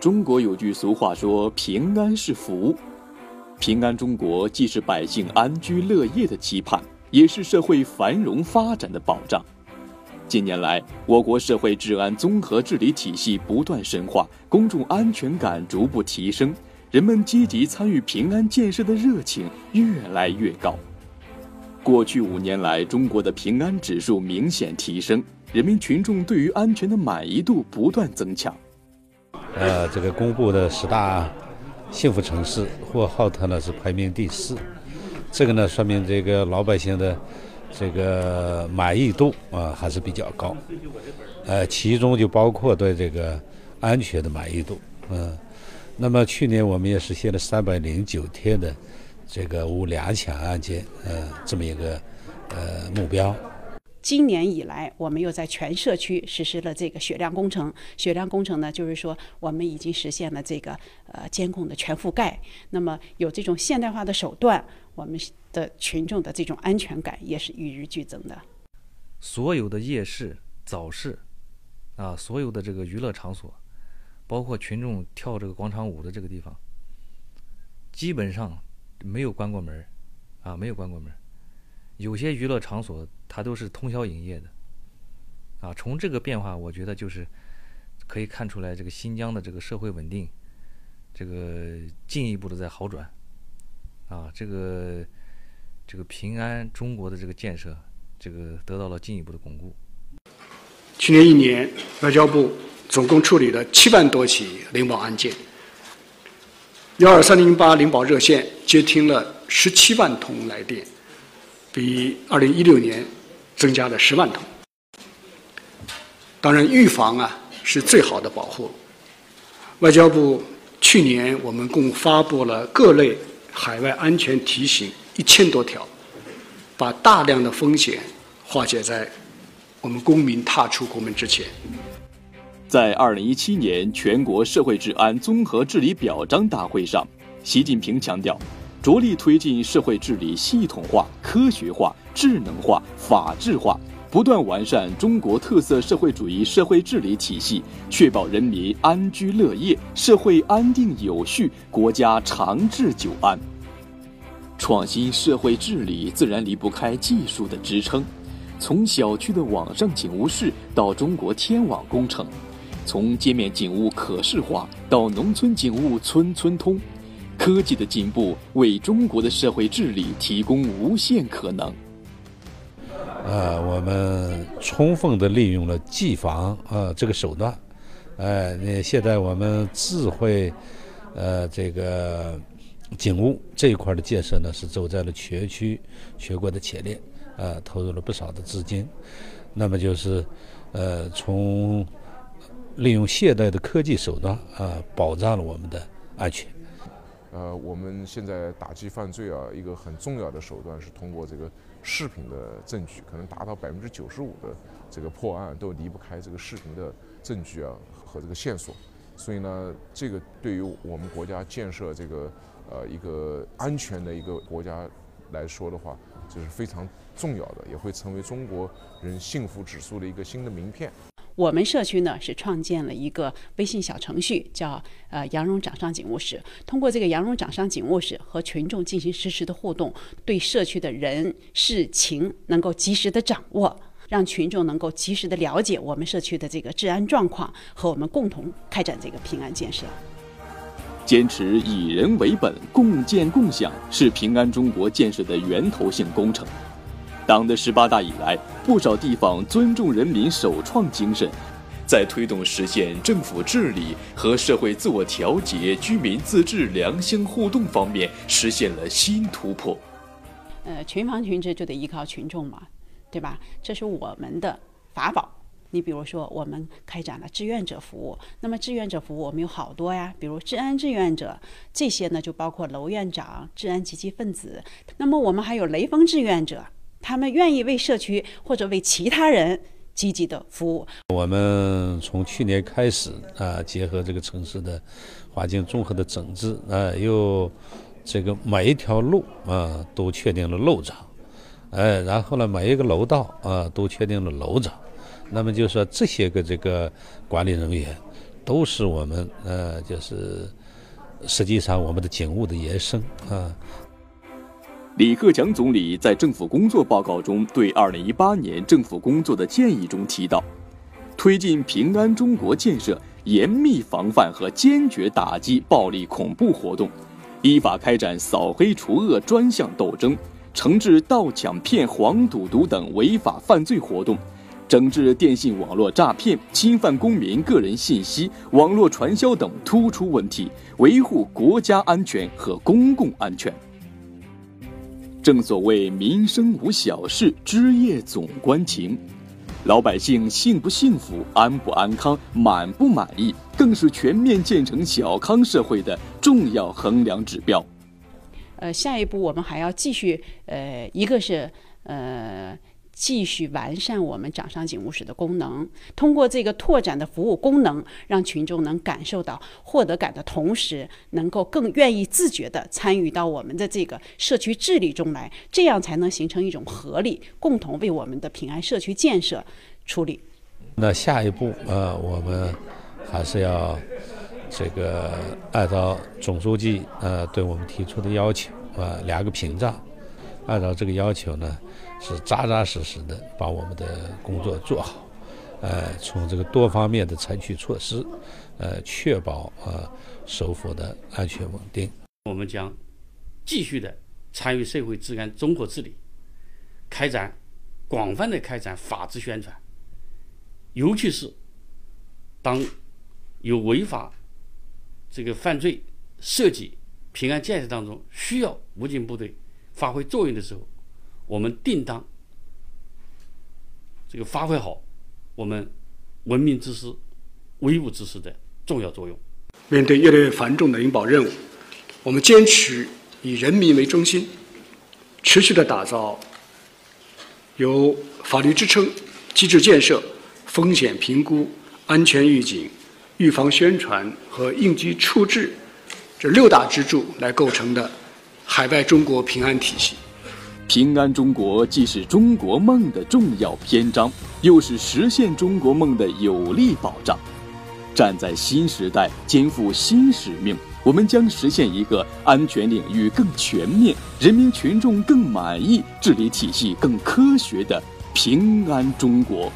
中国有句俗话说：“平安是福。”平安中国既是百姓安居乐业的期盼，也是社会繁荣发展的保障。近年来，我国社会治安综合治理体系不断深化，公众安全感逐步提升，人们积极参与平安建设的热情越来越高。过去五年来，中国的平安指数明显提升，人民群众对于安全的满意度不断增强。呃，这个公布的十大幸福城市，呼和浩特呢是排名第四，这个呢说明这个老百姓的这个满意度啊还是比较高，呃，其中就包括对这个安全的满意度，嗯，那么去年我们也实现了三百零九天的这个无两抢案件，呃，这么一个呃目标。今年以来，我们又在全社区实施了这个血量工程。血量工程呢，就是说我们已经实现了这个呃监控的全覆盖。那么有这种现代化的手段，我们的群众的这种安全感也是与日俱增的。所有的夜市、早市，啊，所有的这个娱乐场所，包括群众跳这个广场舞的这个地方，基本上没有关过门啊，没有关过门有些娱乐场所。它都是通宵营业的，啊，从这个变化，我觉得就是可以看出来，这个新疆的这个社会稳定，这个进一步的在好转，啊，这个这个平安中国的这个建设，这个得到了进一步的巩固。去年一年，外交部总共处理了七万多起领保案件，幺二三零八领保热线接听了十七万通来电，比二零一六年。增加了十万通。当然，预防啊是最好的保护。外交部去年我们共发布了各类海外安全提醒一千多条，把大量的风险化解在我们公民踏出国门之前。在二零一七年全国社会治安综合治理表彰大会上，习近平强调。着力推进社会治理系统化、科学化、智能化、法治化，不断完善中国特色社会主义社会治理体系，确保人民安居乐业、社会安定有序、国家长治久安。创新社会治理自然离不开技术的支撑，从小区的网上警务室到中国天网工程，从街面警务可视化到农村警务村村通。科技的进步为中国的社会治理提供无限可能。呃，我们充分的利用了技防啊这个手段，呃，那现在我们智慧呃这个警务这一块的建设呢，是走在了全区全国的前列，呃，投入了不少的资金。那么就是呃，从利用现代的科技手段啊，保障了我们的安全。呃，我们现在打击犯罪啊，一个很重要的手段是通过这个视频的证据，可能达到百分之九十五的这个破案都离不开这个视频的证据啊和这个线索。所以呢，这个对于我们国家建设这个呃一个安全的一个国家来说的话，就是非常重要的，也会成为中国人幸福指数的一个新的名片。我们社区呢是创建了一个微信小程序，叫呃羊绒掌上警务室。通过这个羊绒掌上警务室和群众进行实时的互动，对社区的人事情能够及时的掌握，让群众能够及时的了解我们社区的这个治安状况，和我们共同开展这个平安建设。坚持以人为本，共建共享是平安中国建设的源头性工程。党的十八大以来，不少地方尊重人民首创精神，在推动实现政府治理和社会自我调节、居民自治良性互动方面实现了新突破。呃，群防群治就得依靠群众嘛，对吧？这是我们的法宝。你比如说，我们开展了志愿者服务，那么志愿者服务我们有好多呀，比如治安志愿者，这些呢就包括楼院长、治安积极分子。那么我们还有雷锋志愿者。他们愿意为社区或者为其他人积极的服务。我们从去年开始啊，结合这个城市的环境综合的整治啊，又这个每一条路啊都确定了路长哎，然后呢，每一个楼道啊都确定了楼长，那么就说这些个这个管理人员都是我们呃，就是实际上我们的警务的延伸啊。李克强总理在政府工作报告中对2018年政府工作的建议中提到，推进平安中国建设，严密防范和坚决打击暴力恐怖活动，依法开展扫黑除恶专项斗争。惩治盗抢骗、黄赌毒等违法犯罪活动，整治电信网络诈骗、侵犯公民个人信息、网络传销等突出问题，维护国家安全和公共安全。正所谓民生无小事，枝叶总关情。老百姓幸不幸福、安不安康、满不满意，更是全面建成小康社会的重要衡量指标。呃，下一步我们还要继续，呃，一个是呃，继续完善我们掌上警务室的功能，通过这个拓展的服务功能，让群众能感受到获得感的同时，能够更愿意自觉地参与到我们的这个社区治理中来，这样才能形成一种合力，共同为我们的平安社区建设出力。那下一步，呃，我们还是要。这个按照总书记呃对我们提出的要求啊，两个屏障，按照这个要求呢，是扎扎实实的把我们的工作做好，呃，从这个多方面的采取措施，呃，确保啊首府的安全稳定。我们将继续的参与社会治安综合治理，开展广泛的开展法治宣传，尤其是当有违法。这个犯罪涉及平安建设当中需要武警部队发挥作用的时候，我们定当这个发挥好我们文明之师、威武之师的重要作用。面对越来越繁重的领保任务，我们坚持以人民为中心，持续的打造由法律支撑、机制建设、风险评估、安全预警。预防宣传和应急处置这六大支柱来构成的海外中国平安体系。平安中国既是中国梦的重要篇章，又是实现中国梦的有力保障。站在新时代，肩负新使命，我们将实现一个安全领域更全面、人民群众更满意、治理体系更科学的平安中国。